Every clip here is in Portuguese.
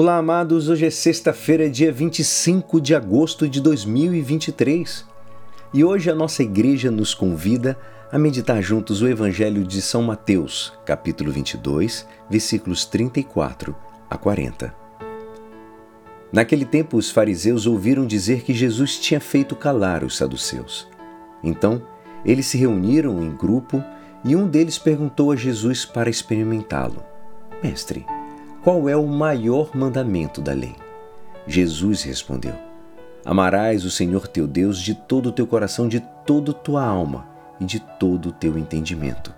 Olá, amados. Hoje é sexta-feira, dia 25 de agosto de 2023. E hoje a nossa igreja nos convida a meditar juntos o Evangelho de São Mateus, capítulo 22, versículos 34 a 40. Naquele tempo, os fariseus ouviram dizer que Jesus tinha feito calar os saduceus. Então, eles se reuniram em grupo e um deles perguntou a Jesus para experimentá-lo: Mestre, qual é o maior mandamento da lei? Jesus respondeu: Amarás o Senhor teu Deus de todo o teu coração, de toda tua alma e de todo o teu entendimento.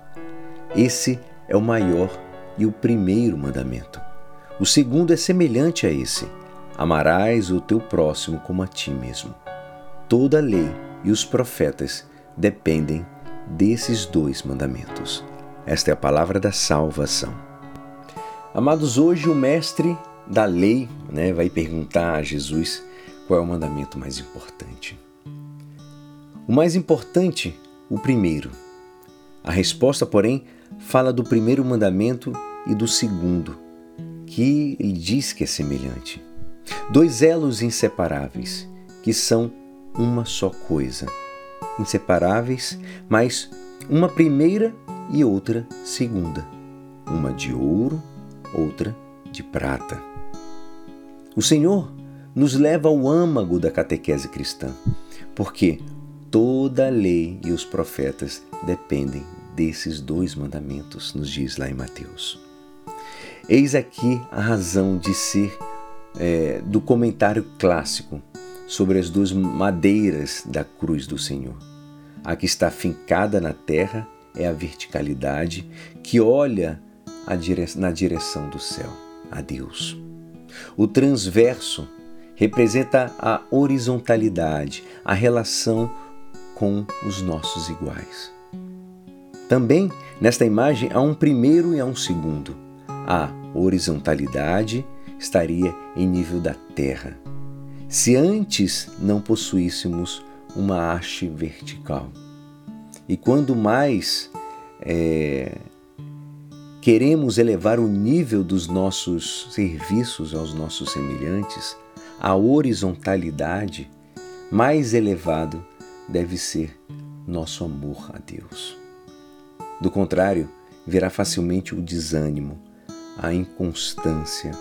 Esse é o maior e o primeiro mandamento. O segundo é semelhante a esse: Amarás o teu próximo como a ti mesmo. Toda a lei e os profetas dependem desses dois mandamentos. Esta é a palavra da salvação. Amados, hoje o mestre da lei né, vai perguntar a Jesus qual é o mandamento mais importante. O mais importante, o primeiro. A resposta, porém, fala do primeiro mandamento e do segundo, que ele diz que é semelhante. Dois elos inseparáveis, que são uma só coisa. Inseparáveis, mas uma primeira e outra segunda. Uma de ouro outra de prata. O Senhor nos leva ao âmago da catequese cristã, porque toda a lei e os profetas dependem desses dois mandamentos, nos diz lá em Mateus. Eis aqui a razão de ser é, do comentário clássico sobre as duas madeiras da cruz do Senhor. A que está fincada na terra é a verticalidade que olha na direção do céu, a Deus. O transverso representa a horizontalidade, a relação com os nossos iguais. Também nesta imagem há um primeiro e há um segundo. A horizontalidade estaria em nível da terra. Se antes não possuíssemos uma haste vertical. E quando mais é, queremos elevar o nível dos nossos serviços aos nossos semelhantes, a horizontalidade, mais elevado deve ser nosso amor a Deus. Do contrário, verá facilmente o desânimo, a inconstância,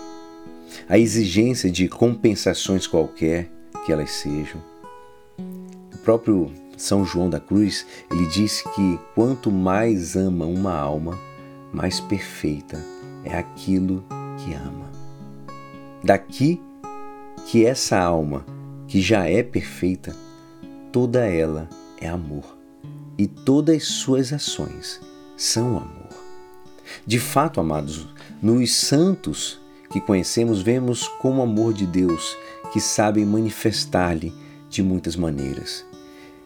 a exigência de compensações qualquer que elas sejam. O próprio São João da Cruz, ele disse que quanto mais ama uma alma, mais perfeita é aquilo que ama. Daqui que essa alma, que já é perfeita, toda ela é amor e todas as suas ações são amor. De fato, amados, nos santos que conhecemos, vemos como o amor de Deus que sabem manifestar-lhe de muitas maneiras.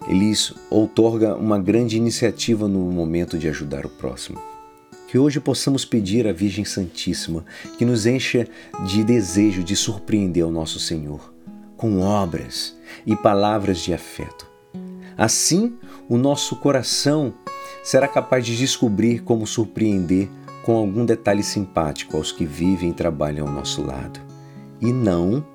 Eles outorga uma grande iniciativa no momento de ajudar o próximo. Que hoje possamos pedir à Virgem Santíssima que nos encha de desejo de surpreender o nosso Senhor com obras e palavras de afeto. Assim, o nosso coração será capaz de descobrir como surpreender com algum detalhe simpático aos que vivem e trabalham ao nosso lado. E não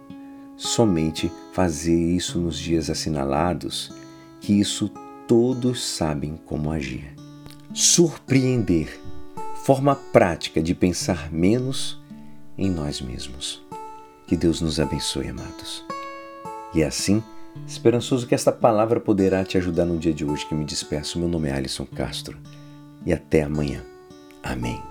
somente fazer isso nos dias assinalados, que isso todos sabem como agir. Surpreender forma prática de pensar menos em nós mesmos. Que Deus nos abençoe, amados. E é assim, esperançoso que esta palavra poderá te ajudar no dia de hoje que me despeço. Meu nome é Alisson Castro e até amanhã. Amém.